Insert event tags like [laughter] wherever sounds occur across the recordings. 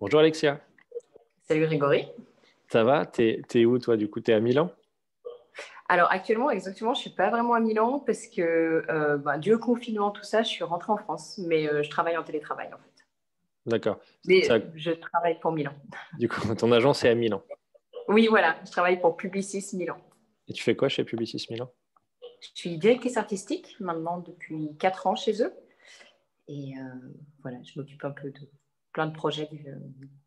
Bonjour Alexia. Salut Grégory. Ça va? T'es es où toi du coup? T'es à Milan? Alors actuellement, exactement, je suis pas vraiment à Milan parce que euh, bah, dû au confinement, tout ça, je suis rentrée en France, mais euh, je travaille en télétravail en fait. D'accord. Mais je travaille pour Milan. Du coup, [laughs] ton agence est à Milan Oui, voilà, je travaille pour Publicis Milan. Et tu fais quoi chez Publicis Milan? Je suis directrice artistique maintenant depuis 4 ans chez eux. Et euh, voilà, je m'occupe un peu de plein de projets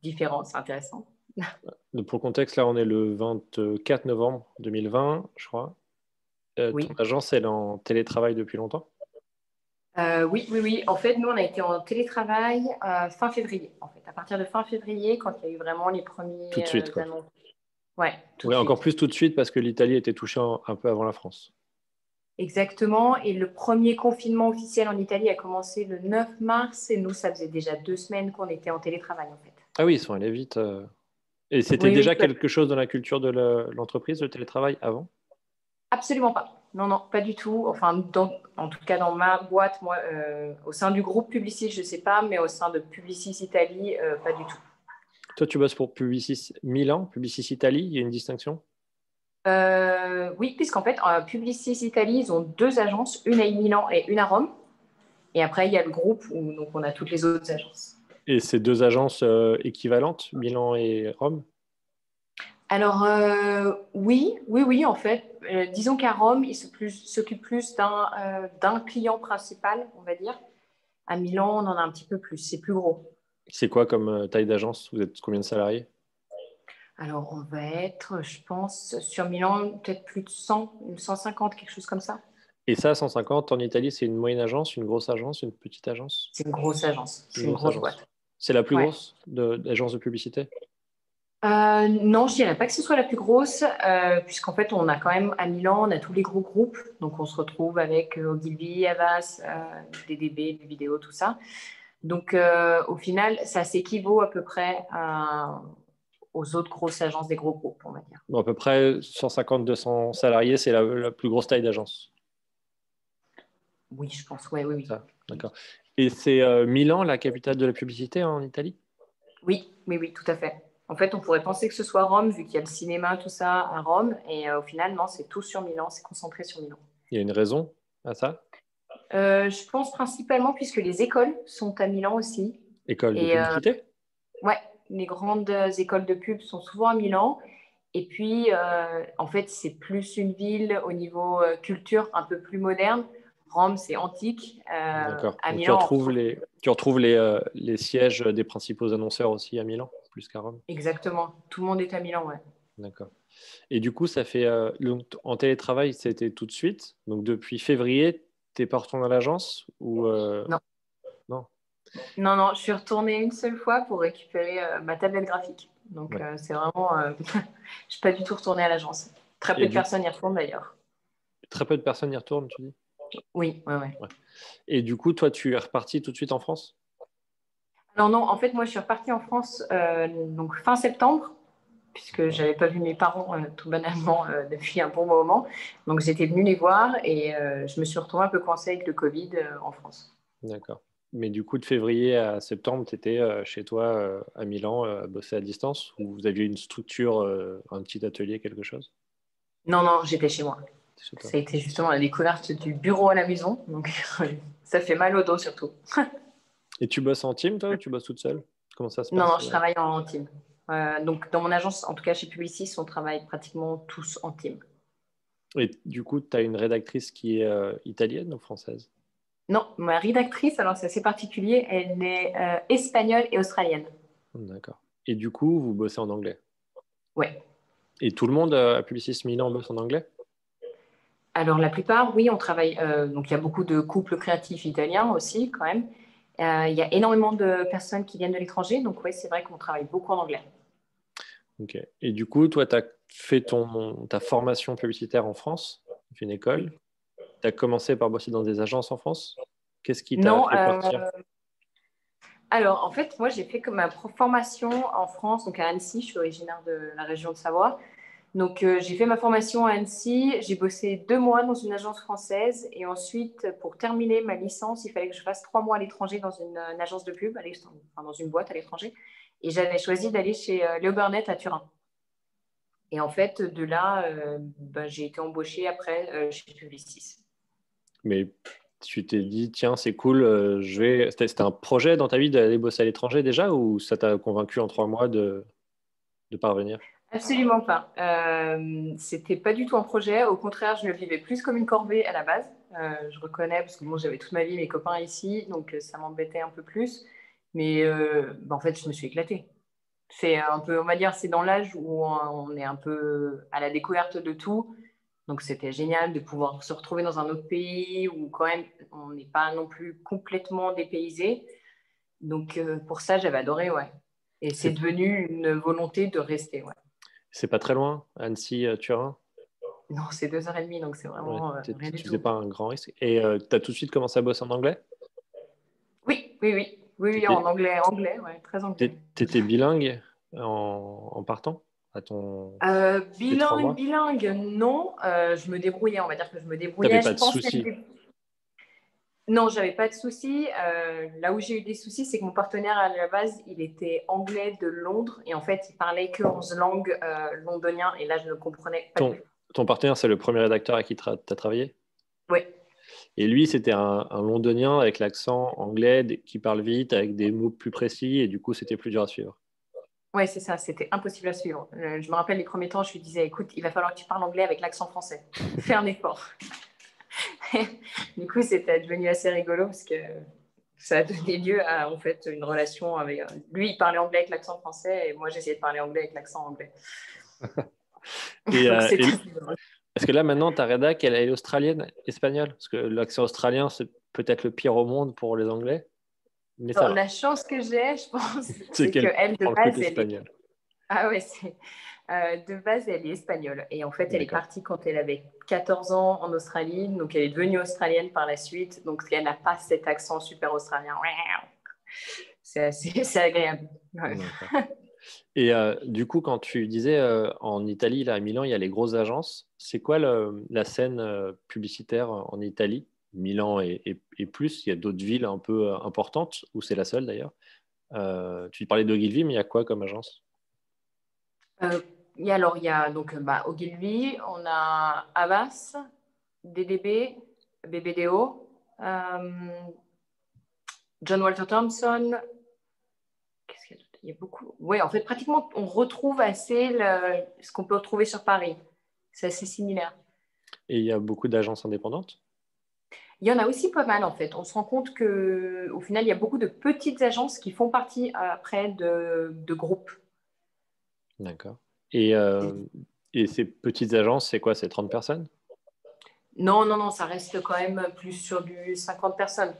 différents, c'est intéressant. [laughs] Pour le contexte, là, on est le 24 novembre 2020, je crois. Euh, oui. Ton agence, elle est en télétravail depuis longtemps? Euh, oui, oui, oui. En fait, nous, on a été en télétravail euh, fin février. En fait, à partir de fin février, quand il y a eu vraiment les premiers tout de suite, quoi. Ouais, oui, encore plus tout de suite parce que l'Italie était touchée un peu avant la France. Exactement. Et le premier confinement officiel en Italie a commencé le 9 mars. Et nous, ça faisait déjà deux semaines qu'on était en télétravail, en fait. Ah oui, ils sont allés vite. Et c'était déjà quelque chose dans la culture de l'entreprise, le télétravail, avant? Absolument pas. Non, non, pas du tout. Enfin, en tout cas, dans ma boîte, moi, euh, au sein du groupe Publicis, je ne sais pas, mais au sein de Publicis Italie, euh, pas du tout. Toi, tu bosses pour Publicis Milan, Publicis Italie, il y a une distinction? Euh, Oui, puisqu'en fait, Publicis Italie, ils ont deux agences, une à Milan et une à Rome. Et après, il y a le groupe où donc, on a toutes les autres agences. Et ces deux agences équivalentes, Milan et Rome? Alors euh, oui, oui, oui, en fait. Euh, disons qu'à Rome, il s'occupe plus, euh, d'un client principal, on va dire. À Milan, on en a un petit peu plus, c'est plus gros. C'est quoi comme taille d'agence? Vous êtes combien de salariés? Alors on va être, je pense, sur Milan, peut-être plus de 100, 150, quelque chose comme ça. Et ça, 150 en Italie, c'est une moyenne agence, une grosse agence, une petite agence? C'est une grosse agence, c'est une, grosse, boîte. C'est la plus grosse d'agence de publicité? Euh, non, je dirais pas que ce soit la plus grosse, euh, puisqu'en fait, on a quand même à Milan, on a tous les gros groupes. Donc, on se retrouve avec euh, Ogilvy, Avas, DDB, des vidéos, tout ça. Donc, au final, ça s'équivaut à peu près aux autres grosses agences des gros groupes, on va dire. à peu près 150-200 salariés, c'est la, plus grosse taille d'agence. Oui, je pense, ouais, oui, oui. D'accord. Et c'est Milan, la capitale de la publicité en Italie? Oui, oui, oui, tout à fait. En fait, on pourrait penser que ce soit Rome, vu qu'il y a le cinéma, tout ça à Rome. Et euh, au final, non, c'est tout sur Milan, c'est concentré sur Milan. Il y a une raison à ça? Euh, Je pense principalement puisque les écoles sont à Milan aussi. Écoles de euh, publicité? Ouais, les grandes écoles de pub sont souvent à Milan. Et puis, en fait, c'est plus une ville au niveau culture un peu plus moderne. Rome, c'est antique. D'accord. Tu retrouves, les, tu retrouves les, les sièges des principaux annonceurs aussi à Milan plus qu'à Rome. Exactement. Tout le monde est à Milan, ouais. D'accord. Et du coup, ça fait euh, en télétravail, c'était tout de suite. Donc depuis février, tu es pas retourné à l'agence ou euh, Non. Non. Non, non. Je suis retournée une seule fois pour récupérer euh, ma tablette graphique. Donc c'est vraiment, [laughs] je suis pas du tout retournée à l'agence. Très peu de personnes y retournent d'ailleurs. Très peu de personnes y retournent, tu dis? Oui, ouais, ouais. Et du coup, toi, tu es reparti tout de suite en France? Alors non, en fait, moi, je suis repartie en France euh, donc fin septembre, puisque je n'avais pas vu mes parents euh, tout banalement euh, depuis un bon moment. Donc j'étais venue les voir et je me suis retrouvée un peu coincée avec le Covid en France. D'accord. Mais du coup, de février à septembre, tu étais chez toi à Milan, à bosser à distance, ou vous aviez une structure, un petit atelier, quelque chose? Non, non, j'étais chez moi. Ça a été justement la découverte du bureau à la maison, donc [laughs] ça fait mal au dos surtout. [laughs] Et tu bosses en team, toi, ou tu bosses toute seule? Comment ça se passe Non, non, je travaille en team. Euh, donc, dans mon agence, en tout cas chez Publicis, on travaille pratiquement tous en team. Et du coup, tu as une rédactrice qui est euh, italienne ou française? Non, ma rédactrice, alors c'est assez particulier, elle est euh, espagnole et australienne. D'accord. Et du coup, vous bossez en anglais? Oui. Et tout le monde à Publicis Milan bosse en anglais? Alors, la plupart, oui, on travaille. donc, il y a beaucoup de couples créatifs italiens aussi, quand même. Euh, il y a énormément de personnes qui viennent de l'étranger, donc oui, c'est vrai qu'on travaille beaucoup en anglais. Ok. Et du coup, toi, tu as fait ton, ta formation publicitaire en France, tu une école? Tu as commencé par bosser dans des agences en France? Qu'est-ce qui t'a fait partir? euh, Alors, en fait, moi, j'ai fait comme ma formation en France, donc à Annecy, je suis originaire de la région de Savoie. Donc, euh, j'ai fait ma formation à Annecy. J'ai bossé deux mois dans une agence française. Et ensuite, pour terminer ma licence, il fallait que je fasse trois mois à l'étranger dans une, agence de pub, enfin, dans une boîte à l'étranger. Et j'avais choisi d'aller chez euh, Léo Burnett à Turin. Et en fait, de là, euh, ben, j'ai été embauchée après chez Publicis. Mais tu t'es dit, tiens, c'est cool, je vais. C'était un projet dans ta vie d'aller bosser à l'étranger déjà ou ça t'a convaincu en trois mois de, de parvenir? Absolument pas. Euh, c'était pas du tout un projet. Au contraire, je le vivais plus comme une corvée à la base. Euh, je reconnais parce que moi, j'avais toute ma vie mes copains ici, donc euh, ça m'embêtait un peu plus. Mais euh, bah, en fait, je me suis éclatée. C'est un peu, on va dire, c'est dans l'âge où on est un peu à la découverte de tout. Donc c'était génial de pouvoir se retrouver dans un autre pays où quand même on n'est pas non plus complètement dépaysé. Donc pour ça, j'avais adoré, ouais. Et c'est devenu une volonté de rester, ouais. C'est pas très loin, Annecy-Turin Non, c'est deux heures et demie, donc c'est vraiment. tu ne faisais pas un grand risque. Et euh, tu as tout de suite commencé à bosser en anglais? Oui, oui, oui. Oui, en anglais, anglais, ouais, très anglais. Tu étais bilingue en, partant? À ton... Euh, bilingue, bilingue, non. Euh, je me débrouillais, on va dire que je me débrouillais. Pas de soucis non, j'avais pas de soucis. Euh, là où j'ai eu des soucis, c'est que mon partenaire à la base, il était anglais de Londres et en fait, il parlait que 11 langues londoniennes et là, je ne comprenais pas. Ton, ton partenaire, c'est le premier rédacteur à qui tu as travaillé? Oui. Et lui, c'était un, londonien avec l'accent anglais qui parle vite, avec des mots plus précis et du coup, c'était plus dur à suivre. Oui, c'est ça, c'était impossible à suivre. Euh, je me rappelle les premiers temps, je lui disais écoute, il va falloir que tu parles anglais avec l'accent français. [laughs] Fais un effort. [laughs] du coup, c'était devenu assez rigolo parce que ça a donné lieu à en fait une relation avec lui. Il parlait anglais avec l'accent français et moi j'essayais de parler anglais avec l'accent anglais. [laughs] et, euh, est-ce que là maintenant ta rédac elle est australienne, espagnole? Parce que l'accent australien c'est peut-être le pire au monde pour les Anglais. Mais ça la chance que j'ai, je pense, [laughs] c'est qu'elle de base elle est... Ah ouais, c'est euh, de base, elle est espagnole. Et en fait, elle est partie quand elle avait 14 ans en Australie. Donc, elle est devenue australienne par la suite. Donc, elle n'a pas cet accent super australien. [laughs] C'est assez agréable. Et euh, du coup, quand tu disais euh, en Italie, là, à Milan, il y a les grosses agences. C'est quoi la scène publicitaire en Italie? Milan et, plus. Il y a d'autres villes un peu importantes, ou c'est la seule d'ailleurs. tu parlais d'Ogilvy, mais il y a quoi comme agence? Euh, alors, il y a donc bah, Ogilvy, on a Avas, DDB, BBDO, euh, John Walter Thompson. Qu'est-ce qu'il y a Il y a beaucoup. Oui, en fait, pratiquement, on retrouve assez ce qu'on peut retrouver sur Paris. C'est assez similaire. Et il y a beaucoup d'agences indépendantes? Il y en a aussi pas mal en fait. On se rend compte qu'au final, il y a beaucoup de petites agences qui font partie après de, de groupes. D'accord. Et, euh, et, ces petites agences, c'est quoi? C'est 30 personnes? Non, non, non, ça reste quand même plus sur du 50 personnes.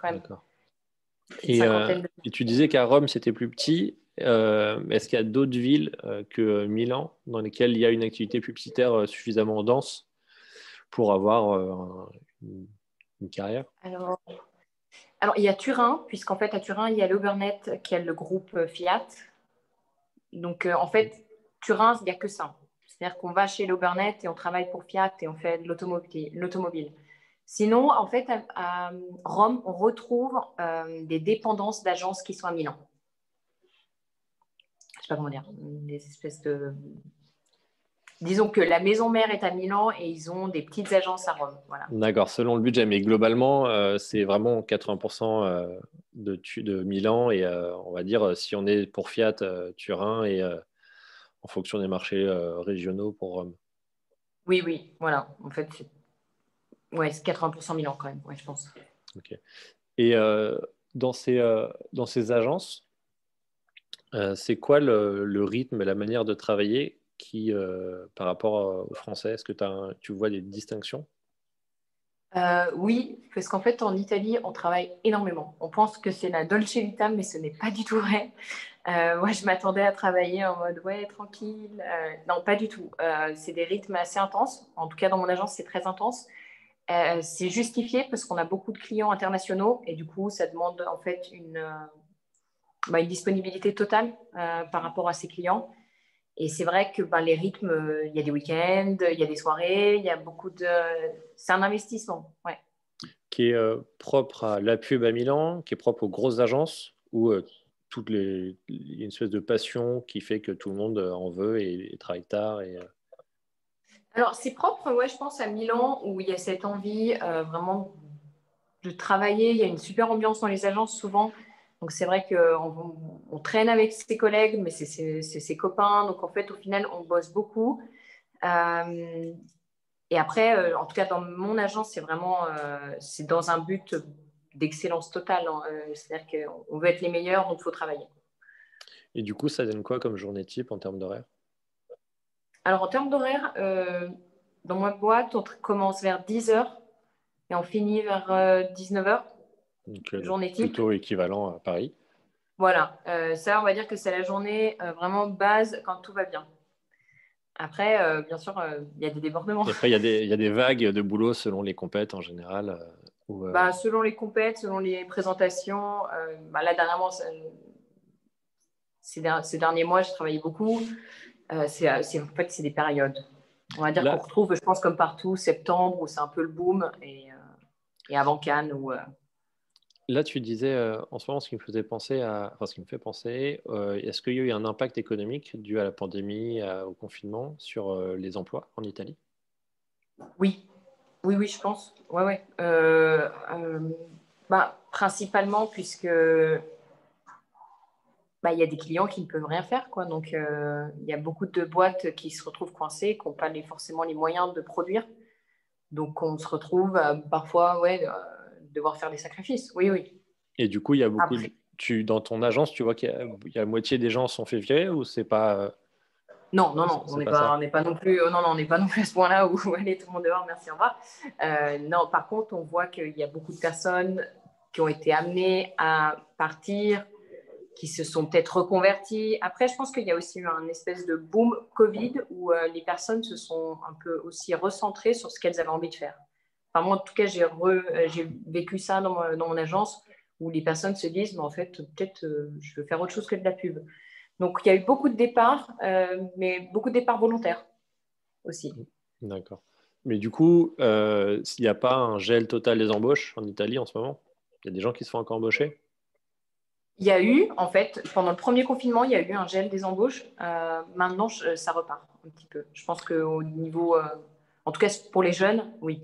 D'accord. Et, euh, et, tu disais qu'à Rome, c'était plus petit. Euh, est-ce qu'il y a d'autres villes que Milan dans lesquelles il y a une activité publicitaire suffisamment dense pour avoir une, carrière? Alors, alors, il y a Turin, puisqu'en fait, à Turin, il y a l'Obernet qui est le groupe Fiat, donc, euh, en fait, Turin, il n'y a que ça. C'est-à-dire qu'on va chez l'Obernet et on travaille pour Fiat et on fait de l'automobile. Sinon, en fait, à, Rome, on retrouve euh, des dépendances d'agences qui sont à Milan. Je ne sais pas comment dire, des espèces de. Disons que la maison mère est à Milan et ils ont des petites agences à Rome. D'accord, selon le budget, mais globalement, euh, c'est vraiment 80% de, de Milan et euh, on va dire si on est pour Fiat euh, Turin et euh, en fonction des marchés régionaux pour Rome. Oui, oui, voilà. En fait, c'est ouais, 80% Milan quand même, ouais, je pense. Ok. Et dans, ces, dans ces agences, c'est quoi le, le, rythme et la manière de travailler qui, par rapport aux Français Est-ce que tu vois des distinctions? Euh, oui, parce qu'en fait, en Italie, on travaille énormément. On pense que c'est la dolce vita, mais ce n'est pas du tout vrai. Euh, moi, je m'attendais à travailler en mode ouais, tranquille. Euh, non, pas du tout. c'est des rythmes assez intenses. En tout cas, dans mon agence, c'est très intense. c'est justifié parce qu'on a beaucoup de clients internationaux et du coup, ça demande en fait une, bah, une disponibilité totale par rapport à ces clients. Et c'est vrai que ben, les rythmes, il y a des week-ends, il y a des soirées, il y a beaucoup de. C'est un investissement, ouais. Qui est propre à la pub à Milan, qui est propre aux grosses agences, toutes les, il y a une espèce de passion qui fait que tout le monde en veut et, travaille tard. Et... Alors, c'est propre, ouais, je pense, à Milan, où il y a cette envie vraiment de travailler. Il y a une super ambiance dans les agences souvent. Donc c'est vrai qu'on on traîne avec ses collègues, mais c'est ses copains. Donc en fait, au final, on bosse beaucoup. Euh, et après, euh, en tout cas, dans mon agence, c'est vraiment euh, c'est dans un but d'excellence totale. Hein. C'est-à-dire qu'on veut être les meilleurs, donc il faut travailler. Et du coup, ça donne quoi comme journée type en termes d'horaire? Alors en termes d'horaire, dans ma boîte, on commence vers 10h et on finit vers 19h. Donc, euh, journée type. Plutôt équivalent à Paris. Voilà, euh, ça, on va dire que c'est la journée euh, vraiment base quand tout va bien. Après, bien sûr, il y a des débordements. après, il y, y, a des vagues de boulot selon les compètes en général. bah, selon les compètes, selon les présentations. Bah, là, dernièrement, ces, ces, derniers mois, j'ai travaillé beaucoup. c'est, en fait, c'est des périodes. On va dire qu'on retrouve, je pense, comme partout, septembre, où c'est un peu le boom, et, et avant Cannes, où Là, tu disais euh, en ce moment, ce qui me faisait penser à, enfin, ce qui me fait penser, euh, est-ce qu'il y a eu un impact économique dû à la pandémie, au confinement, sur euh, les emplois en Italie? Oui, oui, oui, je pense. Ouais, ouais. Bah, principalement puisque bah, il y a des clients qui ne peuvent rien faire, quoi. Donc, il y a beaucoup de boîtes qui se retrouvent coincées, qui n'ont pas forcément les moyens de produire. Donc, on se retrouve parfois, ouais devoir faire des sacrifices. Oui, oui. Et du coup, il y a beaucoup. Tu, dans ton agence, tu vois qu'il y, a la moitié des gens sont fait virer ou c'est pas. Euh, non, non, non, on n'est pas, pas, non plus, oh, non, non, on n'est pas non plus à ce point-là où [laughs] allez tout le monde dehors, merci, au revoir. Euh, non, par contre, on voit qu'il y a beaucoup de personnes qui ont été amenées à partir, qui se sont peut-être reconverties. Après, je pense qu'il y a aussi eu un espèce de boom Covid où euh, les personnes se sont un peu aussi recentrées sur ce qu'elles avaient envie de faire moi, en tout cas, j'ai, euh, vécu ça dans, mon agence où les personnes se disent, mais en fait, peut-être euh, je veux faire autre chose que de la pub. Donc, il y a eu beaucoup de départs, euh, mais beaucoup de départs volontaires aussi. D'accord. Mais du coup, il n'y a pas un gel total des embauches en Italie en ce moment Il y a des gens qui se font encore embaucher? Il y a eu, en fait, pendant le premier confinement, il y a eu un gel des embauches. maintenant, ça repart un petit peu. Je pense qu'au niveau, en tout cas pour les jeunes, oui.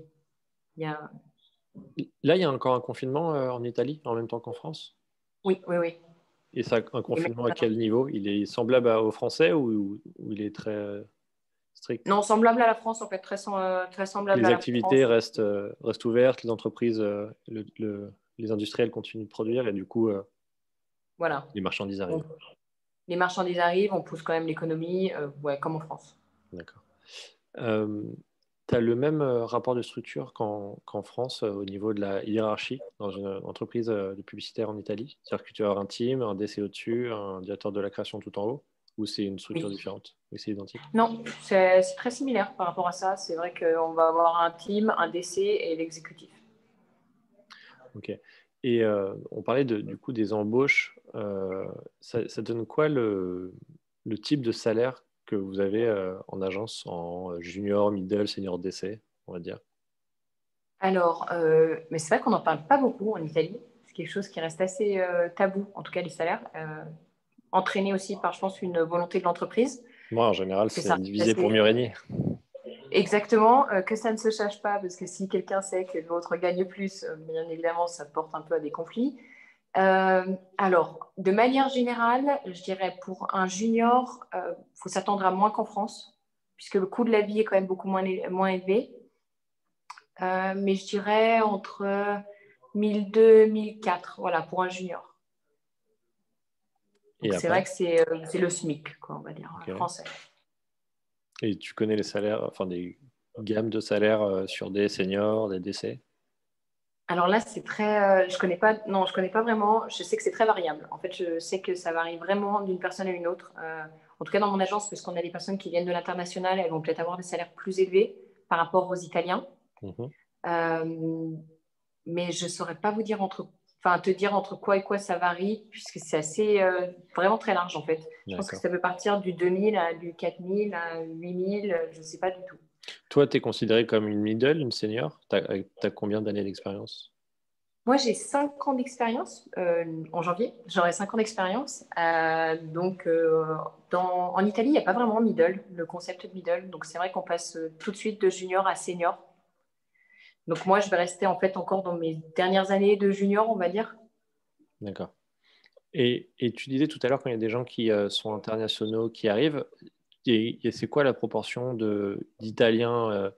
Là, il y a encore un confinement euh, en Italie en même temps qu'en France? Oui, oui, oui. Et ça, un confinement à quel niveau? Il est semblable aux Français ou, il est très euh, strict? Non, semblable à la France, en fait, très, euh, très semblable les activités restent, restent ouvertes, les entreprises, les industriels continuent de produire et du coup, voilà. les marchandises arrivent. les marchandises arrivent, on pousse quand même l'économie, ouais, comme en France. D'accord. Tu as le même rapport de structure qu'en France au niveau de la hiérarchie dans une entreprise de publicitaire en Italie? C'est-à-dire que tu as un team, un DC au-dessus, un directeur de la création tout en haut Ou c'est une structure différente Oui, c'est identique? Non, c'est très similaire par rapport à ça. C'est vrai qu'on va avoir un team, un DC et l'exécutif. Ok. Et on parlait de, du coup des embauches. Ça, ça, donne quoi le, le type de salaire que vous avez euh, en agence en junior, middle, senior DC, on va dire Alors, euh, mais c'est vrai qu'on n'en parle pas beaucoup en Italie. C'est quelque chose qui reste assez euh, tabou, en tout cas les salaires. entraîné aussi par, je pense, une volonté de l'entreprise. Moi, en général, c'est divisé pour mieux régner. Exactement, que ça ne se cherche pas, parce que si quelqu'un sait que l'autre gagne plus, bien évidemment, ça porte un peu à des conflits. Euh, alors, de manière générale, je dirais pour un junior, il euh, faut s'attendre à moins qu'en France, puisque le coût de la vie est quand même beaucoup moins, moins élevé. Euh, mais je dirais entre 1002 1004, voilà, pour un junior. C'est vrai que c'est le SMIC, quoi, on va dire, français. Et tu connais les salaires, enfin des gammes de salaires sur des seniors, des DC alors là, c'est très. Euh, je connais pas. Non, je connais pas vraiment. Je sais que c'est très variable. En fait, je sais que ça varie vraiment d'une personne à une autre. Euh, en tout cas, dans mon agence, parce qu'on a des personnes qui viennent de l'international, elles vont peut-être avoir des salaires plus élevés par rapport aux Italiens. Mhm. Euh, mais je saurais pas vous dire entre. enfin, te dire entre quoi et quoi ça varie, puisque c'est assez vraiment très large en fait. Je pense que ça peut partir du 2000 à du 4000 à 8000, je ne sais pas du tout. Toi, tu es considéré comme une middle, une senior? Tu as, combien d'années d'expérience? Moi, j'ai 5 ans d'expérience euh, en janvier. J'aurai 5 ans d'expérience. Euh, donc, dans, en Italie, il n'y a pas vraiment middle, le concept de middle. Donc, c'est vrai qu'on passe tout de suite de junior à senior. Donc moi, je vais rester en fait encore dans mes dernières années de junior, on va dire. D'accord. Et, tu disais tout à l'heure quand il y a des gens qui euh, sont internationaux qui arrivent, c'est quoi la proportion d'Italiens euh,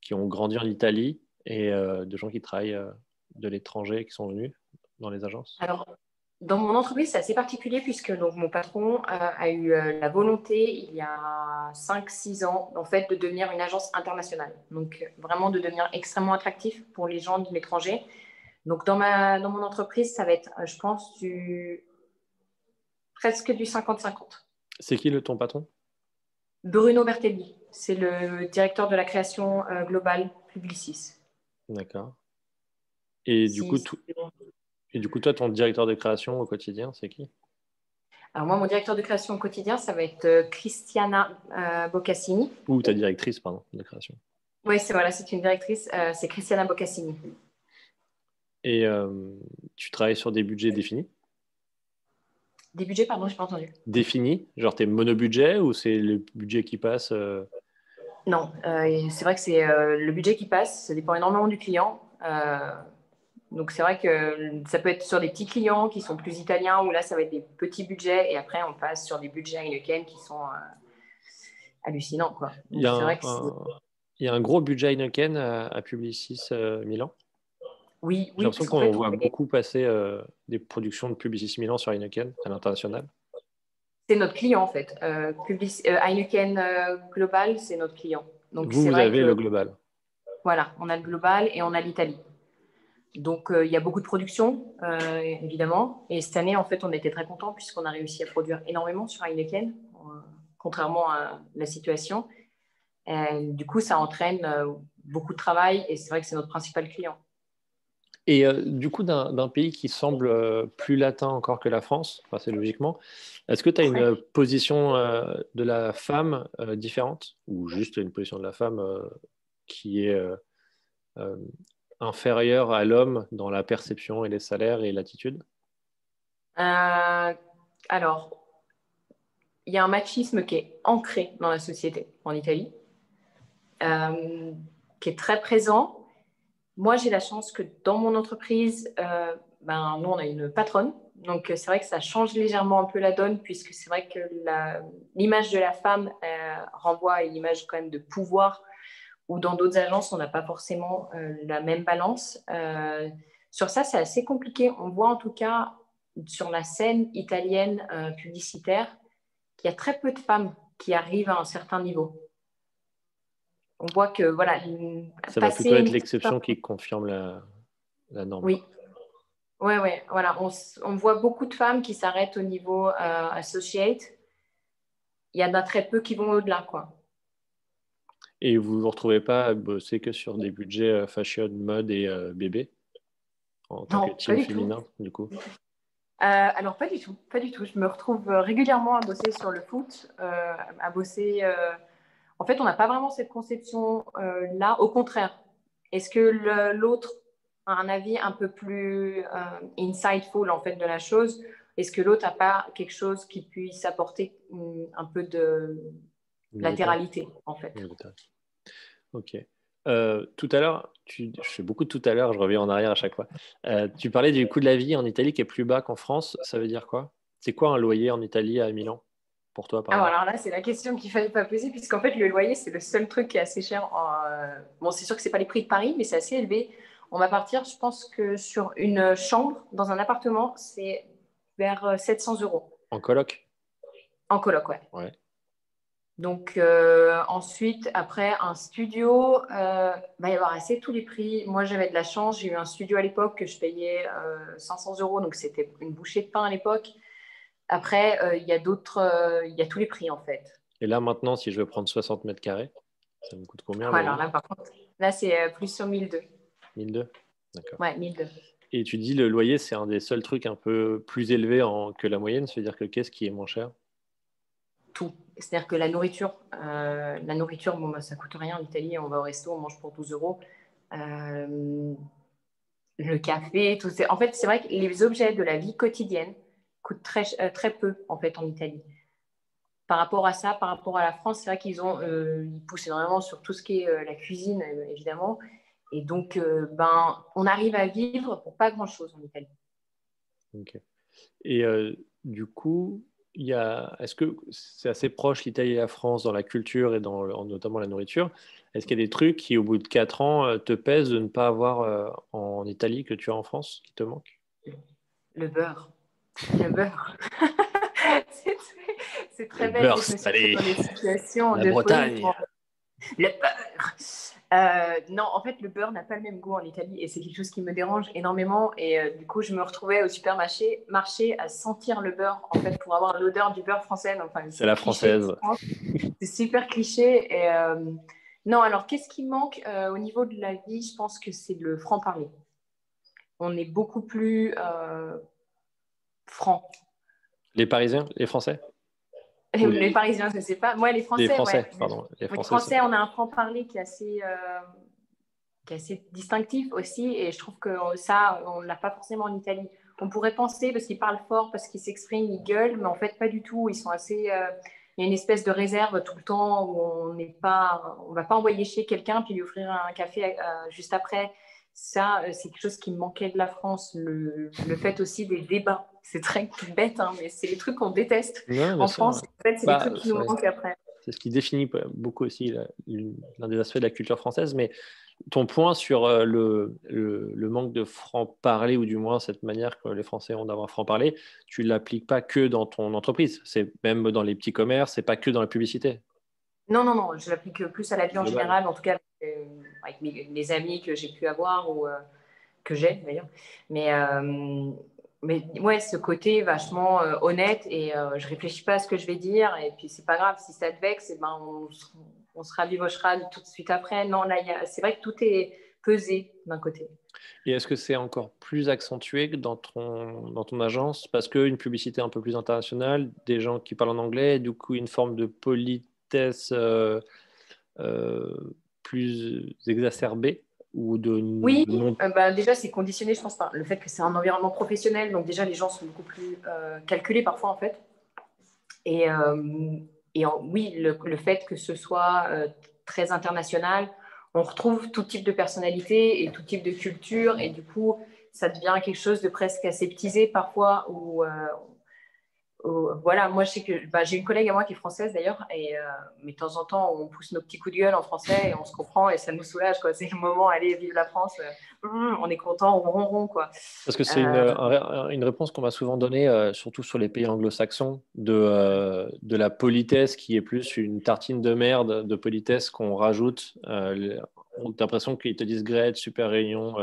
qui ont grandi en Italie et euh, de gens qui travaillent de l'étranger qui sont venus dans les agences? Alors, dans mon entreprise, c'est assez particulier puisque donc, mon patron a eu euh, la volonté, il y a 5-6 ans, en fait, de devenir une agence internationale. Donc, vraiment de devenir extrêmement attractif pour les gens de l'étranger. Donc, dans, ma, dans mon entreprise, ça va être, euh, je pense, du, presque du 50-50. C'est qui le ton patron? Bruno Bertelli. C'est le directeur de la création euh, globale Publicis. D'accord. Et du coup, et du coup, toi, ton directeur de création au quotidien, c'est qui? Alors moi, mon directeur de création au quotidien, ça va être euh, Christiana euh, Boccassini. Ou ta directrice, pardon, de création. Oui, c'est voilà, c'est une directrice, euh, c'est Christiana Boccassini. Et tu travailles sur des budgets définis? Des budgets, pardon, je n'ai pas entendu. Définis Genre, tes monobudget ou c'est le budget qui passe Non, c'est vrai que c'est le budget qui passe, ça dépend énormément du client. Donc c'est vrai que ça peut être sur des petits clients qui sont plus italiens, où là ça va être des petits budgets, et après on passe sur des budgets Heineken qui sont euh, hallucinants. Quoi. il, y a un, gros budget Heineken à, Publicis euh, Milan Oui, oui. J'ai l'impression qu'on voit beaucoup passer euh, des productions de Publicis Milan sur Heineken à l'international. C'est notre client en fait. Heineken Global, c'est notre client. Donc, vous, vous avez le global. Voilà, on a le global et on a l'Italie. Donc, euh, il y a beaucoup de production, euh, évidemment. Et cette année, en fait, on était très contents puisqu'on a réussi à produire énormément sur Heineken, euh, contrairement à la situation. du coup, ça entraîne beaucoup de travail et c'est vrai que c'est notre principal client. Et du coup, d'un pays qui semble plus latin encore que la France, enfin, c'est logiquement, est-ce que tu as une position de la femme différente? Ou juste une position de la femme qui est inférieur à l'homme dans la perception et les salaires et l'attitude? Euh, Alors, il y a un machisme qui est ancré dans la société en Italie, euh, qui est très présent. Moi, j'ai la chance que dans mon entreprise, euh, ben, nous, on a une patronne. Donc, c'est vrai que ça change légèrement un peu la donne, puisque c'est vrai que l'image de la femme renvoie à une image quand même de pouvoir ou dans d'autres agences, on n'a pas forcément euh, la même balance. Euh, sur ça, c'est assez compliqué. On voit en tout cas sur la scène italienne euh, publicitaire qu'il y a très peu de femmes qui arrivent à un certain niveau. On voit que voilà. Ça va plutôt être l'exception qui confirme la, la norme. Oui. Oui, oui, voilà. On, on, voit beaucoup de femmes qui s'arrêtent au niveau associate. Il y en a très peu qui vont au-delà, quoi. Et vous ne vous retrouvez pas à bosser que sur des budgets euh, fashion, mode et euh, bébé? En tant que team féminin, du coup euh, alors, pas du tout, pas du tout. Je me retrouve régulièrement à bosser sur le foot, à bosser. En fait, on n'a pas vraiment cette conception là. Au contraire, est-ce que l'autre a un avis un peu plus insightful en fait de la chose? Est-ce que l'autre n'a pas quelque chose qui puisse apporter un peu de latéralité en fait? Ok. Euh, tout à l'heure, je fais beaucoup de tout à l'heure, je reviens en arrière à chaque fois. Euh, tu parlais du coût de la vie en Italie qui est plus bas qu'en France. Ça veut dire quoi? C'est quoi un loyer en Italie à Milan? Pour toi par ah, Alors là, c'est la question qu'il fallait pas poser puisqu'en fait, le loyer, c'est le seul truc qui est assez cher. Euh, bon, c'est sûr que c'est pas les prix de Paris, mais c'est assez élevé. On va partir, je pense que sur une chambre dans un appartement, c'est vers 700 euros. En coloc? En coloc, ouais. ouais. Donc euh, ensuite, après un studio, il euh, va y avoir assez tous les prix. Moi, j'avais de la chance. J'ai eu un studio à l'époque que je payais 500 euh, euros, donc c'était une bouchée de pain à l'époque. Après, il y a d'autres, il y a tous les prix en fait. Et là maintenant, si je veux prendre 60 mètres carrés, ça me coûte combien Alors là, par contre, là c'est plus sur 1002. 1002 D'accord. Ouais, 1002. Et tu dis le loyer, c'est un des seuls trucs un peu plus élevés que la moyenne. Ça veut dire que qu'est-ce qui est moins cher? Tout. C'est-à-dire que la nourriture, euh, la nourriture, bon, bah, ça coûte rien en Italie. On va au resto, on mange pour 12 euros. Euh, le café, tout ça. En fait, c'est vrai que les objets de la vie quotidienne coûtent très, euh, très peu en fait en Italie. Par rapport à ça, par rapport à la France, c'est vrai qu'ils ont, ils poussent énormément sur tout ce qui est la cuisine, évidemment. Et donc, euh, ben, on arrive à vivre pour pas grand-chose en Italie. Et euh, du coup, est-ce que c'est assez proche l'Italie et la France dans la culture et dans notamment la nourriture? Est-ce qu'il y a des trucs qui, au bout de 4 ans, euh, te pèsent de ne pas avoir en Italie que tu as en France qui te manquent? Le beurre. Le beurre. [laughs] c'est très, très le Beurre, allez. la Bretagne. Le beurre. Euh, non, en fait, le beurre n'a pas le même goût en Italie et c'est quelque chose qui me dérange énormément. Et euh, du coup, je me retrouvais au supermarché marché à sentir le beurre, en fait, pour avoir l'odeur du beurre français. Enfin, c'est la française. C'est super cliché. Et, euh, non, alors, qu'est-ce qui manque au niveau de la vie? Je pense que c'est le franc-parler. On est beaucoup plus franc. Les Parisiens, les Français? Les, Parisiens, je ne sais pas. Moi, les Français. Les Français, pardon. Les Français, on a un franc-parler qui, est assez, euh, qui est assez distinctif aussi. Et je trouve que ça, on ne l'a pas forcément en Italie. On pourrait penser, parce qu'ils parlent fort, parce qu'ils s'expriment, ils gueulent, mais en fait, pas du tout. Ils sont assez. Euh, il y a une espèce de réserve tout le temps où on n'est pas, on va pas envoyer chez quelqu'un puis lui offrir un café euh, juste après. Ça, c'est quelque chose qui me manquait de la France. Le, le fait aussi des débats c'est très bête, hein, mais c'est les trucs qu'on déteste en France. En fait, c'est les bah, trucs qui nous manquent après. C'est ce qui définit beaucoup aussi l'un des aspects de la culture française. Mais ton point sur euh, le, le, manque de franc-parler, ou du moins cette manière que les Français ont d'avoir franc-parler, tu ne l'appliques pas que dans ton entreprise. C'est même dans les petits commerces, c'est pas que dans la publicité. Non, non, non. Je l'applique plus à la vie en général, en tout cas avec mes, amis que j'ai pu avoir ou euh, que j'ai d'ailleurs. Mais euh, mais ouais, ce côté vachement euh, honnête et euh, je réfléchis pas à ce que je vais dire et puis c'est pas grave si ça te vexe, et eh ben on, on se ravivochera tout de suite après. Non, là, c'est vrai que tout est pesé d'un côté. Et est-ce que c'est encore plus accentué que dans ton, dans ton agence? Parce qu'une publicité un peu plus internationale, des gens qui parlent en anglais, du coup une forme de politesse euh, plus exacerbée ou de Oui, euh, bah, déjà c'est conditionné, je pense, par le fait que c'est un environnement professionnel, donc déjà les gens sont beaucoup plus euh, calculés parfois en fait. Et, euh, et oui, le, le, fait que ce soit très international, on retrouve tout type de personnalité et tout type de culture, et du coup ça devient quelque chose de presque aseptisé parfois, où voilà, moi, je sais que bah, j'ai une collègue à moi qui est française d'ailleurs, et euh, mais de temps en temps, on pousse nos petits coups de gueule en français et on se comprend et ça nous soulage. Quoi. C'est le moment, allez, vive la France, euh, mmh, on est content, on ronron. Quoi. Parce que c'est une, euh, une, réponse qu'on m'a souvent donnée, surtout sur les pays anglo-saxons, de, de la politesse qui est plus une tartine de merde de politesse qu'on rajoute. on a l'impression qu'ils te disent great, super réunion,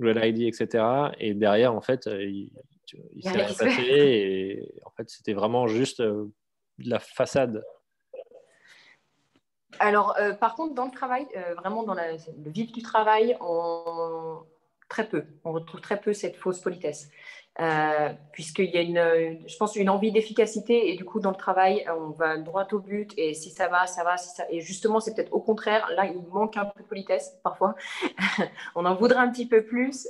Great ID, etc. Et derrière, en fait, ils il s'est rien passé et en fait c'était vraiment juste euh, de la façade. Alors euh, par contre dans le travail, euh, vraiment dans le vif du travail, on... très peu, on retrouve très peu cette fausse politesse. puisqu'il y a une, je pense, une envie d'efficacité et du coup dans le travail, on va droit au but et si ça va, ça va, et justement c'est peut-être au contraire, là il manque un peu de politesse parfois, [laughs] on en voudrait un petit peu plus,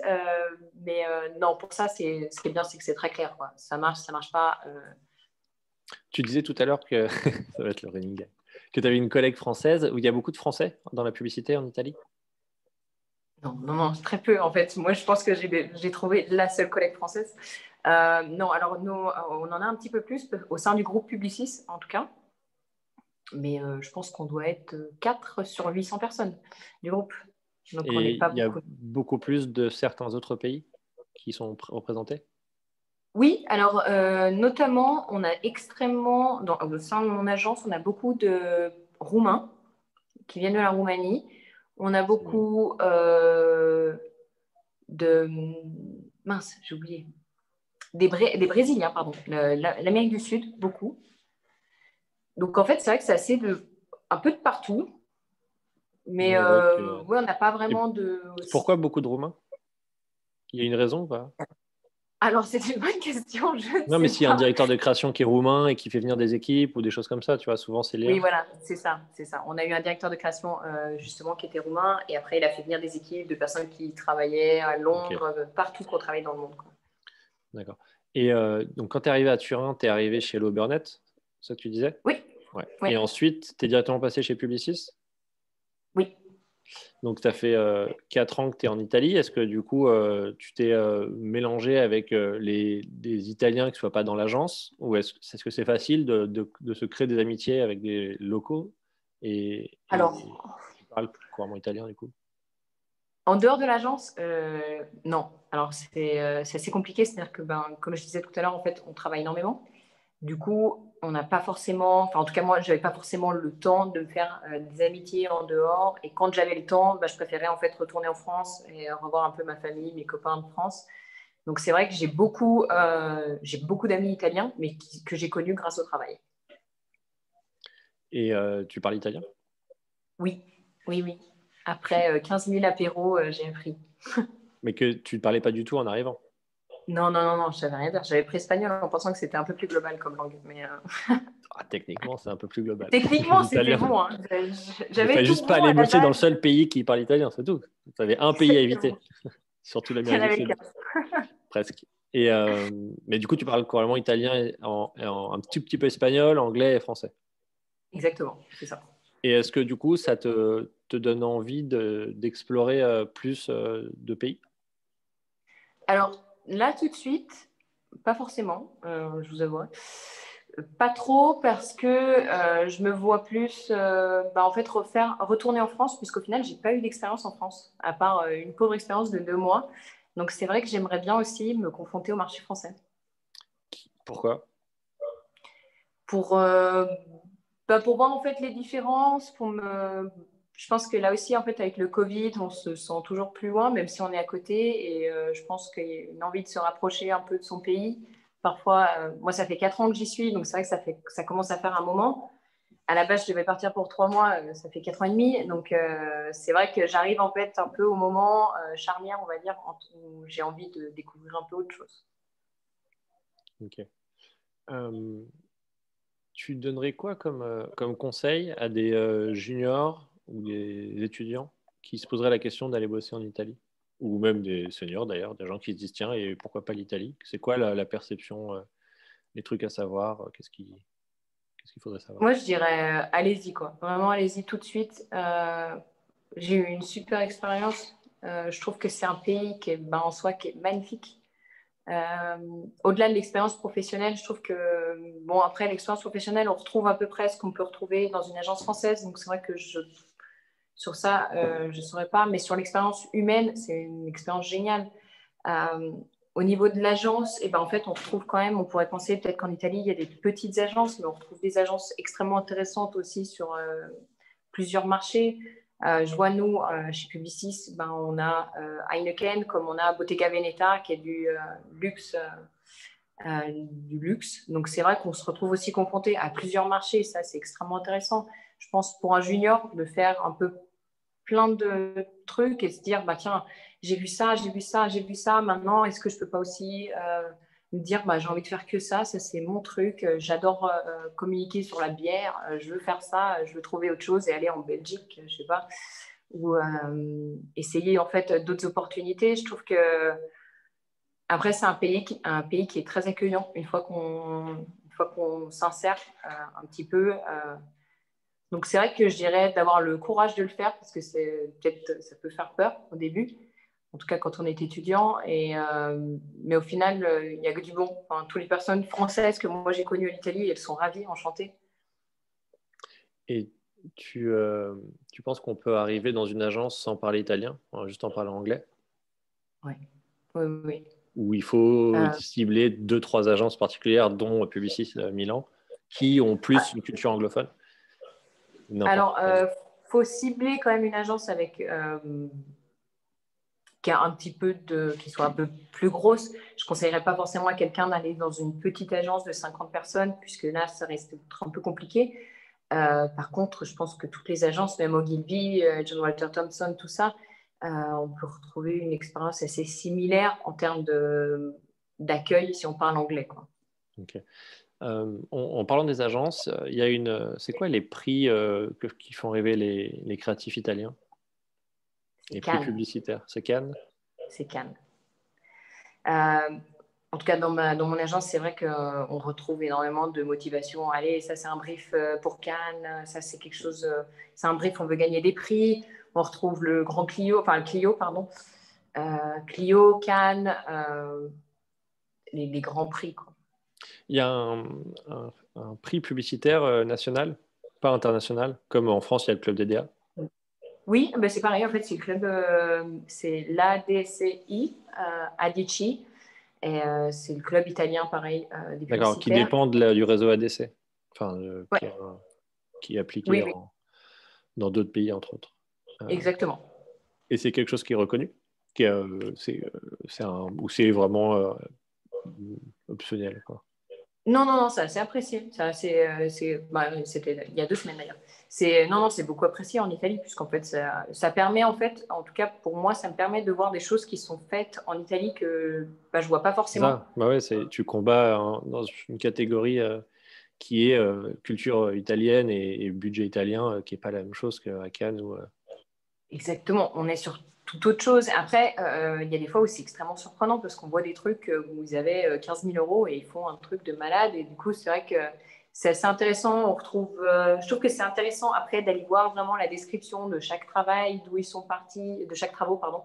mais euh, non, pour ça, c'est, ce qui est bien, c'est que c'est très clair. Ça marche, ça marche pas. Euh. Tu disais tout à l'heure que [laughs] ça va être le running que tu avais une collègue française où il y a beaucoup de Français dans la publicité en Italie? Non, non, non, très peu en fait. Moi, je pense que j'ai, trouvé la seule collègue française. Euh, non, alors nous, on en a un petit peu plus au sein du groupe Publicis, en tout cas. Mais je pense qu'on doit être 4 sur 800 personnes du groupe. Donc, on n'est pas il y a beaucoup plus de certains autres pays qui sont représentés? Oui, alors euh, notamment, on a extrêmement, dans, au sein de mon agence, on a beaucoup de Roumains qui viennent de la Roumanie. On a beaucoup euh, de. Mince, j'ai oublié. Des, des, Brésiliens, pardon. L'Amérique du Sud, beaucoup. Donc en fait, c'est vrai que c'est assez de. un peu de partout. Mais euh, on n'a pas vraiment de. Pourquoi beaucoup de Roumains? Il y a une raison ou pas? Alors, c'est une bonne question. non, mais s'il y a un directeur de création qui est roumain et qui fait venir des équipes ou des choses comme ça, tu vois, souvent c'est lié. Oui, voilà, c'est ça, c'est ça. On a eu un directeur de création euh, justement qui était roumain et après il a fait venir des équipes de personnes qui travaillaient à Londres, euh, partout qu'on travaille dans le monde. D'accord. Et euh, donc, quand tu es arrivé à Turin, tu es arrivé chez Hello Burnett, ça que tu disais? Oui. Ouais. Et ensuite, tu es directement passé chez Publicis? Oui. Donc, tu as fait euh, 4 ans que tu es en Italie. Est-ce que du coup, euh, tu t'es euh, mélangé avec euh, les, des Italiens qui ne soient pas dans l'agence? Ou est-ce est -ce que c'est facile de, de, de, se créer des amitiés avec des locaux? Et, Alors, tu parles couramment italien du coup en dehors de l'agence, non. Alors, c'est assez compliqué. C'est-à-dire que, ben, comme je disais tout à l'heure, en fait, on travaille énormément. Du coup, on n'a pas forcément, enfin en tout cas moi, je n'avais pas forcément le temps de me faire euh, des amitiés en dehors. Et quand j'avais le temps, bah, je préférais en fait retourner en France et revoir un peu ma famille, mes copains de France. Donc c'est vrai que j'ai beaucoup, euh, j'ai beaucoup d'amis italiens, mais que j'ai connus grâce au travail. Et euh, tu parles italien? Oui, oui, oui. Après 15 000 apéros, j'ai appris. mais que tu ne parlais pas du tout en arrivant non, non, non, non, je savais rien dire. J'avais pris espagnol en pensant que c'était un peu plus global comme langue. Mais euh, [laughs] ah, techniquement, c'est un peu plus global. Techniquement, [laughs] c'était bon. Hein. J'avais juste pas aller bosser dans le seul pays qui parle italien, c'est tout. Tu avais un pays à éviter, [laughs] surtout l'Amérique du Sud. Presque. Et, euh, mais du coup, tu parles couramment italien, en, en, un petit, petit peu espagnol, anglais et français. Exactement, c'est ça. Et est-ce que du coup, ça te, te donne envie d'explorer euh, plus de pays? Alors, là, tout de suite, pas forcément, euh, je vous avoue. Pas trop parce que euh, je me vois plus euh, bah, en fait refaire, retourner en France puisqu'au final j'ai pas eu d'expérience en France à part une pauvre expérience de deux mois. Donc c'est vrai que j'aimerais bien aussi me confronter au marché français. Pourquoi? Pour bah, pour voir en fait les différences, pour me je pense que là aussi, en fait, avec le Covid, on se sent toujours plus loin, même si on est à côté. Et euh, je pense qu'il y a une envie de se rapprocher un peu de son pays. Parfois, euh, moi, ça fait quatre ans que j'y suis, donc c'est vrai que ça, commence à faire un moment. À la base, je devais partir pour trois mois, euh, ça fait quatre ans et demi. Donc, c'est vrai que j'arrive en fait un peu au moment charnière, on va dire, où j'ai envie de découvrir un peu autre chose. Ok. tu donnerais quoi comme, comme conseil à des juniors ou des étudiants qui se poseraient la question d'aller bosser en Italie Ou même des seniors d'ailleurs, des gens qui se disent tiens, et pourquoi pas l'Italie? C'est quoi la, perception, euh, les trucs à savoir? Euh, Qu'est-ce qu'il faudrait savoir? Moi, je dirais euh, allez-y, quoi. Vraiment, allez-y tout de suite. J'ai eu une super expérience. je trouve que c'est un pays qui est, ben, en soi qui est magnifique. Au-delà de l'expérience professionnelle, je trouve que, bon, après l'expérience professionnelle, on retrouve à peu près ce qu'on peut retrouver dans une agence française. Donc, c'est vrai que je sur ça, euh, je ne saurais pas. Mais sur l'expérience humaine, c'est une expérience géniale. Euh, au niveau de l'agence, eh ben, en fait, on retrouve quand même, on pourrait penser peut-être qu'en Italie, il y a des petites agences, mais on retrouve des agences extrêmement intéressantes aussi sur euh, plusieurs marchés. je vois, nous, chez Publicis, ben, on a Heineken, comme on a Bottega Veneta, qui est du luxe. du luxe. Donc, c'est vrai qu'on se retrouve aussi confronté à plusieurs marchés. Ça, c'est extrêmement intéressant. Je pense pour un junior, de faire un peu plein de trucs et se dire bah tiens j'ai vu ça j'ai vu ça j'ai vu ça maintenant est-ce que je peux pas aussi euh, me dire bah j'ai envie de faire que ça ça c'est mon truc j'adore euh, communiquer sur la bière euh, je veux faire ça je veux trouver autre chose et aller en Belgique je sais pas ou essayer en fait d'autres opportunités. Je trouve que après c'est un pays qui, un pays qui est très accueillant. Une fois qu'on une fois qu'on s'insère un petit peu donc c'est vrai que je dirais d'avoir le courage de le faire parce que c'est peut-être ça peut faire peur au début, en tout cas quand on est étudiant. Et, euh, mais au final, euh, il n'y a que du bon. Enfin, toutes les personnes françaises que moi j'ai connues en Italie, elles sont ravies, enchantées. Et tu, euh, tu penses qu'on peut arriver dans une agence sans parler italien, juste en parlant anglais? Oui, oui, oui. Ou il faut cibler deux, trois agences particulières, dont Publicis Milan, qui ont plus une culture anglophone? Alors, il euh, faut cibler quand même une agence avec euh, qui a un petit peu de, qui soit un peu plus grosse. Je ne conseillerais pas forcément à quelqu'un d'aller dans une petite agence de 50 personnes, puisque là, ça reste un peu compliqué. Euh, par contre, je pense que toutes les agences, même Ogilvy, John Walter Thompson, tout ça, on peut retrouver une expérience assez similaire en termes d'accueil si on parle anglais. Quoi. En, parlant des agences, il y a une. C'est quoi les prix qui font rêver les, les créatifs italiens? Les prix publicitaires C'est Cannes? C'est Cannes en tout cas, dans, mon agence, c'est vrai qu'on retrouve énormément de motivation. Allez, ça, c'est un brief euh, pour Cannes. Ça, c'est quelque chose. Euh, c'est un brief, on veut gagner des prix. On retrouve le grand Clio, enfin le Clio, pardon. Euh, Clio, Cannes, les, grands prix. Il y a un, prix publicitaire national, pas international, comme en France, il y a le club DDA. Oui, ben c'est pareil. En fait, c'est le club, c'est l'ADCI, Adici et euh, c'est le club italien, pareil. Euh, D'accord, qui dépend du réseau ADC, enfin, euh, qui, est appliqué dans d'autres pays, entre autres. Exactement. Et c'est quelque chose qui est reconnu qui c'est, un, Ou c'est vraiment optionnel quoi. Non, non, non, c'est apprécié. Ça, c'est, bah, c'était il y a deux semaines d'ailleurs. C'est, non, non, c'est beaucoup apprécié en Italie, puisqu'en fait, ça, ça, permet, en fait, en tout cas pour moi, ça me permet de voir des choses qui sont faites en Italie que bah, je ne vois pas forcément. bah ouais, tu combats dans une catégorie euh, qui est euh, culture italienne et, budget italien, euh, qui n'est pas la même chose qu'à Cannes. Ou, Exactement, on est sur tout autre chose. Après, euh, il y a des fois où c'est extrêmement surprenant parce qu'on voit des trucs où vous avez 15 000 euros et ils font un truc de malade. Et du coup, c'est vrai que c'est assez intéressant. On retrouve, euh, je trouve que c'est intéressant après d'aller voir vraiment la description de chaque travail, d'où ils sont partis, de chaque travaux, pardon,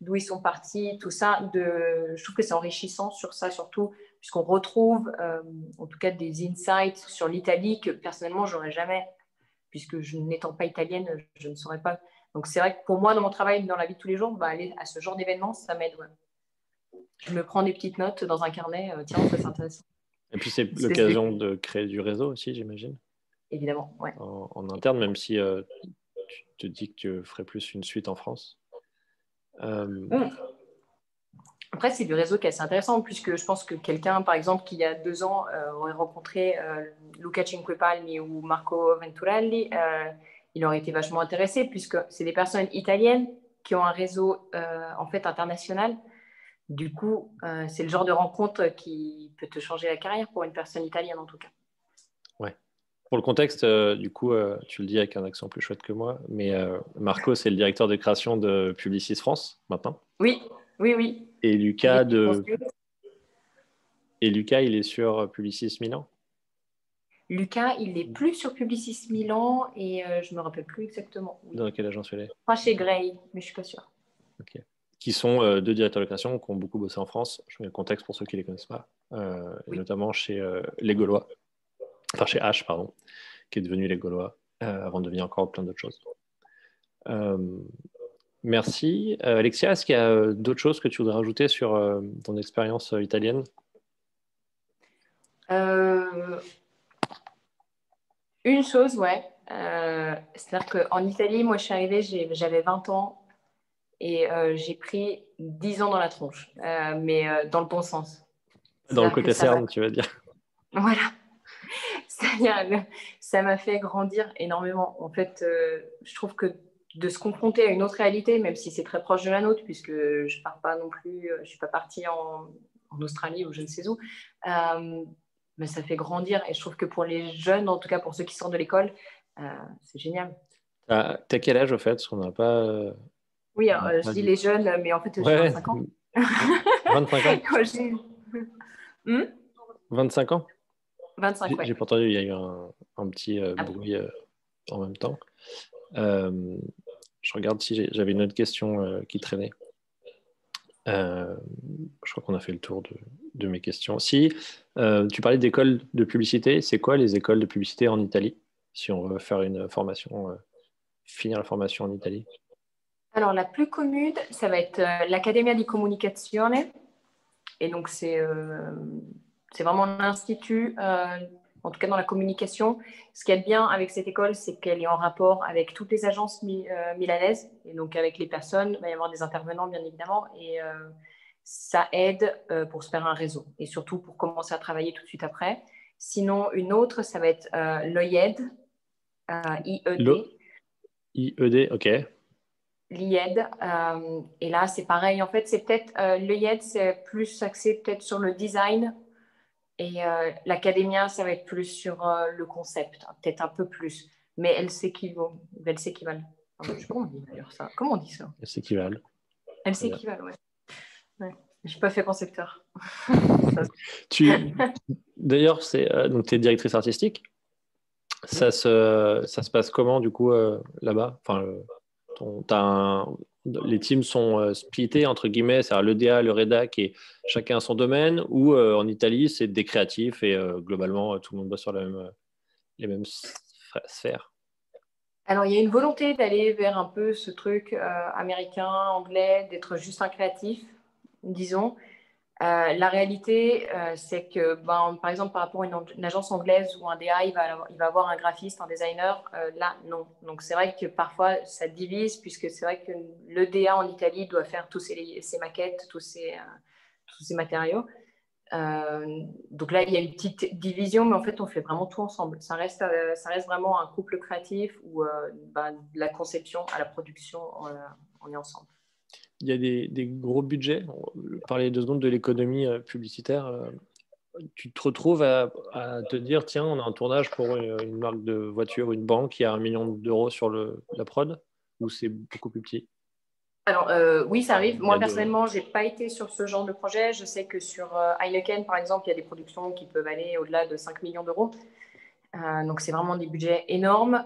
d'où ils sont partis, tout ça. Je trouve que c'est enrichissant sur ça surtout, puisqu'on retrouve euh, en tout cas des insights sur l'Italie que personnellement, j'aurais jamais, puisque je n'étant pas italienne, je ne saurais pas donc c'est vrai que pour moi, dans mon travail, dans la vie de tous les jours, bah, aller à ce genre d'événement, ça m'aide. Je me prends des petites notes dans un carnet. Euh, tiens, ça c'est intéressant. Et puis c'est l'occasion de créer du réseau aussi, j'imagine. Évidemment, ouais. En, interne, même si euh, tu te dis que tu ferais plus une suite en France. Euh, mmh. Après, c'est du réseau qui est assez intéressant, puisque je pense que quelqu'un, par exemple, qui il y a deux ans aurait rencontré Luca Cinquepalmi ou Marco Venturelli, il aurait été vachement intéressé puisque c'est des personnes italiennes qui ont un réseau euh, en fait international. Du coup, euh, c'est le genre de rencontre qui peut te changer la carrière pour une personne italienne en tout cas. Ouais. Pour le contexte, euh, du coup, tu le dis avec un accent plus chouette que moi, mais Marco, c'est le directeur de création de Publicis France maintenant. Oui, oui, oui. Et Lucas de. Et Lucas, il est sur Publicis Milan? Lucas, il n'est plus sur Publicis Milan et euh, je ne me rappelle plus exactement. Dans quelle agence il est Pas chez Gray, mais je ne suis pas sûre. Ok. Qui sont euh, deux directeurs de création qui ont beaucoup bossé en France. Je mets le contexte pour ceux qui ne les connaissent pas. Euh, notamment chez Les Gaulois. Enfin, chez H, pardon, qui est devenu Les Gaulois avant de devenir encore plein d'autres choses. merci. Alexia, est-ce qu'il y a d'autres choses que tu voudrais rajouter sur ton expérience italienne? Une chose, ouais. Euh, c'est-à-dire qu'en Italie, moi, je suis arrivée, j'avais 20 ans et euh, j'ai pris 10 ans dans la tronche, euh, mais dans le bon sens. Dans le côté cerne, tu veux dire. Voilà. [laughs] Ça m'a fait grandir énormément. En fait, je trouve que de se confronter à une autre réalité, même si c'est très proche de la nôtre, puisque je pars pas non plus, je suis pas partie en, en Australie ou je ne sais où, mais ça fait grandir. Et je trouve que pour les jeunes, en tout cas pour ceux qui sortent de l'école, euh, c'est génial. T'as as quel âge au fait? Parce qu'on n'a pas. Euh, oui, euh, je dis les jeunes, mais en fait, j'ai 25 ans. [laughs] 25 ans? 25 ans? 25, ouais. J'ai pas entendu, il y a eu un, petit ah bruit en même temps. je regarde si j'avais une autre question qui traînait. Euh, je crois qu'on a fait le tour de, mes questions. Si euh, tu parlais d'écoles de publicité, c'est quoi les écoles de publicité en Italie Si on veut faire une formation, euh, finir la formation en Italie? Alors, la plus commune, ça va être l'Accademia di Comunicazione. Et donc, c'est vraiment un institut en tout cas dans la communication. Ce qui est bien avec cette école, c'est qu'elle est en rapport avec toutes les agences euh, milanaises, et donc avec les personnes, il va y avoir des intervenants bien évidemment, et euh, ça aide euh, pour se faire un réseau, et surtout pour commencer à travailler tout de suite après. Sinon, une autre, ça va être l'OIED, IED. IED, ok. l'IED. et là, c'est pareil. En fait, c'est peut-être le IED, c'est plus axé peut-être sur le design. Et l'académia, ça va être plus sur le concept, hein, peut-être un peu plus. Mais elles s'équivalent. Elles s'équivalent. comment on dit d'ailleurs ça Comment on dit ça? Elles s'équivalent. Elles s'équivalent, ouais. ouais. Je n'ai pas fait concepteur. [laughs] tu... D'ailleurs, c'est donc tu es directrice artistique. Ça se, ça se passe comment du coup euh, là-bas? Enfin, Les teams sont euh, splittés entre guillemets, c'est-à-dire le DA, le rédac et chacun son domaine, ou euh, en Italie c'est des créatifs et globalement tout le monde bosse sur les mêmes sphères alors, il y a une volonté d'aller vers un peu ce truc américain, anglais, d'être juste un créatif, disons. Euh, la réalité, euh, c'est que, ben, par exemple, par rapport à une, agence anglaise ou un DA, il va, avoir un graphiste, un designer. Euh, là, non. Donc, c'est vrai que parfois, ça divise, puisque c'est vrai que le DA en Italie doit faire tous ses, maquettes, tous ses, matériaux. donc là, il y a une petite division, mais en fait, on fait vraiment tout ensemble. Ça reste, ça reste vraiment un couple créatif où ben, de la conception à la production, on est ensemble il y a des, gros budgets. On parlait deux secondes de l'économie euh, publicitaire. Euh, tu te retrouves à, te dire tiens, on a un tournage pour une, marque de voiture, une banque qui a un million d'euros sur le, la prod, ou c'est beaucoup plus petit? Alors euh, oui, ça arrive. Moi personnellement, je n'ai pas été sur ce genre de projet. Je sais que sur Heineken, par exemple, il y a des productions qui peuvent aller au-delà de 5 millions d'euros. donc c'est vraiment des budgets énormes.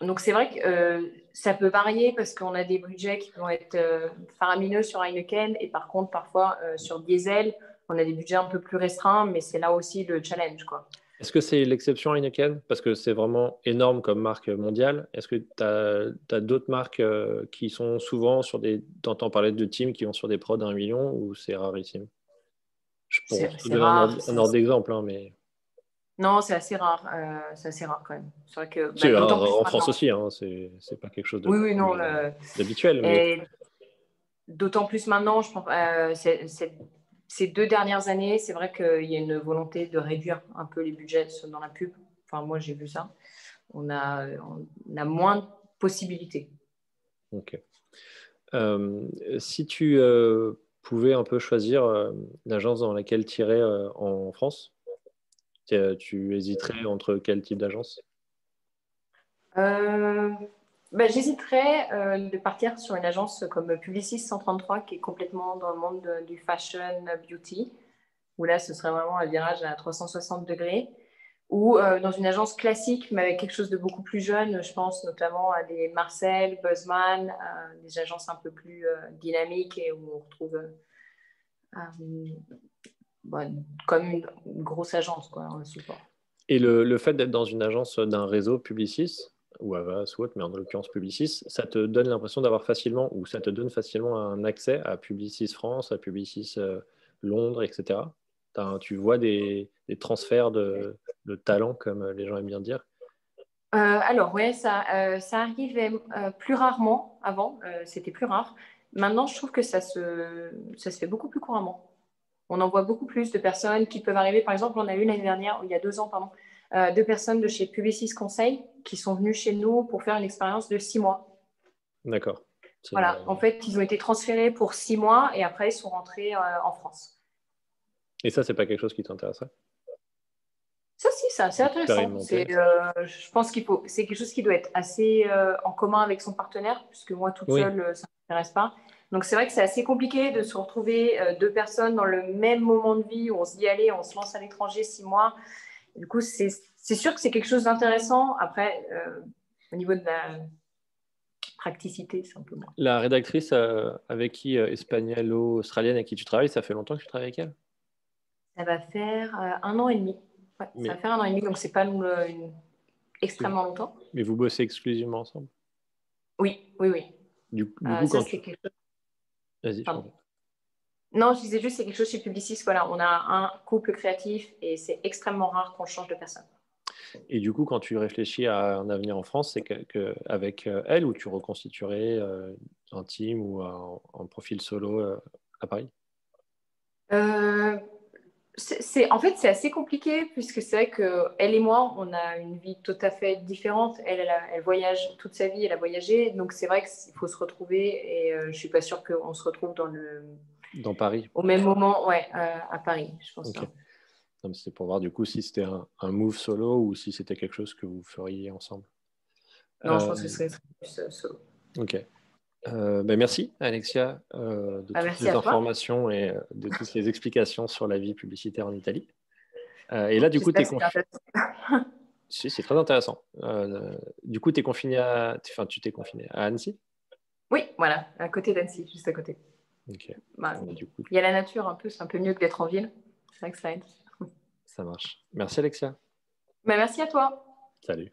Donc c'est vrai que ça peut varier parce qu'on a des budgets qui vont être euh, faramineux sur Heineken et par contre parfois euh, sur Diesel, on a des budgets un peu plus restreints, mais c'est là aussi le challenge. Quoi. Est-ce que c'est l'exception Heineken? Parce que c'est vraiment énorme comme marque mondiale. Est-ce que tu as, d'autres marques qui sont souvent sur des... T'entends parler de teams qui vont sur des prods à 1 million ou c'est rarissime? Je pense donner un, un ordre d'exemple, hein, mais... Non, c'est assez rare. Euh, c'est assez rare quand même. C'est vrai que. Bah, en, France aussi, hein, c'est pas quelque chose de, oui, oui, non, d'habituel. Mais... D'autant plus maintenant, je pense, euh, ces deux dernières années, c'est vrai qu'il y a une volonté de réduire un peu les budgets dans la pub. Enfin, moi, j'ai vu ça. On a, on a moins de possibilités. Ok. Euh, si tu pouvais un peu choisir l'agence dans laquelle tirer en France, tu hésiterais entre quel type d'agence? Euh, bah, J'hésiterais euh, de partir sur une agence comme Publicis 133 qui est complètement dans le monde du fashion beauty, où là ce serait vraiment un virage à 360 degrés, ou euh, dans une agence classique mais avec quelque chose de beaucoup plus jeune, je pense notamment à des Marcel, Buzzman, des agences un peu plus dynamiques et où on retrouve bah, comme une, grosse agence, quoi, un support. Et le, le fait d'être dans une agence d'un réseau Publicis, ou Avas ou autre, mais en l'occurrence Publicis, ça te donne l'impression d'avoir facilement, ou ça te donne facilement un accès à Publicis France, à Publicis euh, Londres, etc. tu vois des, des transferts de, de, talent, comme les gens aiment bien dire? Euh, alors, ouais, ça, euh, ça arrivait plus rarement avant, c'était plus rare. Maintenant, je trouve que ça se, ça se fait beaucoup plus couramment on en voit beaucoup plus de personnes qui peuvent arriver. Par exemple, on a eu l'année dernière, il y a deux ans, pardon, euh, deux personnes de chez Publicis Conseil qui sont venues chez nous pour faire une expérience de six mois. D'accord. Voilà, en fait, ils ont été transférés pour six mois et après, ils sont rentrés euh, en France. Et ça, c'est pas quelque chose qui t'intéresserait Ça, si, ça, c'est intéressant. Euh, je pense qu'il faut, c'est quelque chose qui doit être assez en commun avec son partenaire, puisque moi, toute seule, ça ne m'intéresse pas. Donc c'est vrai que c'est assez compliqué de se retrouver euh, deux personnes dans le même moment de vie où on se dit allez, on se lance à l'étranger six mois. Du coup, c'est sûr que c'est quelque chose d'intéressant. Après, euh, au niveau de la practicité, moins. La rédactrice euh, avec qui, espagnolo-australienne, avec qui tu travailles, ça fait longtemps que tu travailles avec elle? Ça va faire un an et demi. Ça va faire un an et demi, donc c'est pas extrêmement longtemps. Mais vous bossez exclusivement ensemble? Oui, oui, oui. Du, coup, ça, c'est quelque chose Vas-y. Non, je disais juste, c'est quelque chose chez Publicis. Voilà, on a un couple créatif et c'est extrêmement rare qu'on change de personne. Et du coup, quand tu réfléchis à un avenir en France, c'est qu'avec euh, elle ou tu reconstituerais euh, un team ou un, profil solo euh, à Paris? C'est, en fait, c'est assez compliqué puisque c'est vrai que elle et moi, on a une vie tout à fait différente. Elle, elle, voyage toute sa vie, elle a voyagé, donc c'est vrai qu'il faut se retrouver. Et je suis pas sûre qu'on se retrouve dans le dans Paris. Au même moment, ouais, à Paris, je pense. C'est pour voir du coup si c'était un, move solo ou si c'était quelque chose que vous feriez ensemble. Non, je pense que ce serait plus solo. Ok. Euh, ben merci Alexia euh, de ah, toutes les informations et euh, de toutes les explications sur la vie publicitaire en Italie. et là, du coup, tu es confiné. si, c'est très intéressant. du coup, es confiné à... enfin, tu t'es confiné à Annecy? Oui, voilà, à côté d'Annecy, juste à côté. Bah, du coup... Il y a la nature un peu, c'est un peu mieux que d'être en ville. C'est vrai que ça aide. Ça marche. Merci Alexia. Bah, merci à toi. Salut.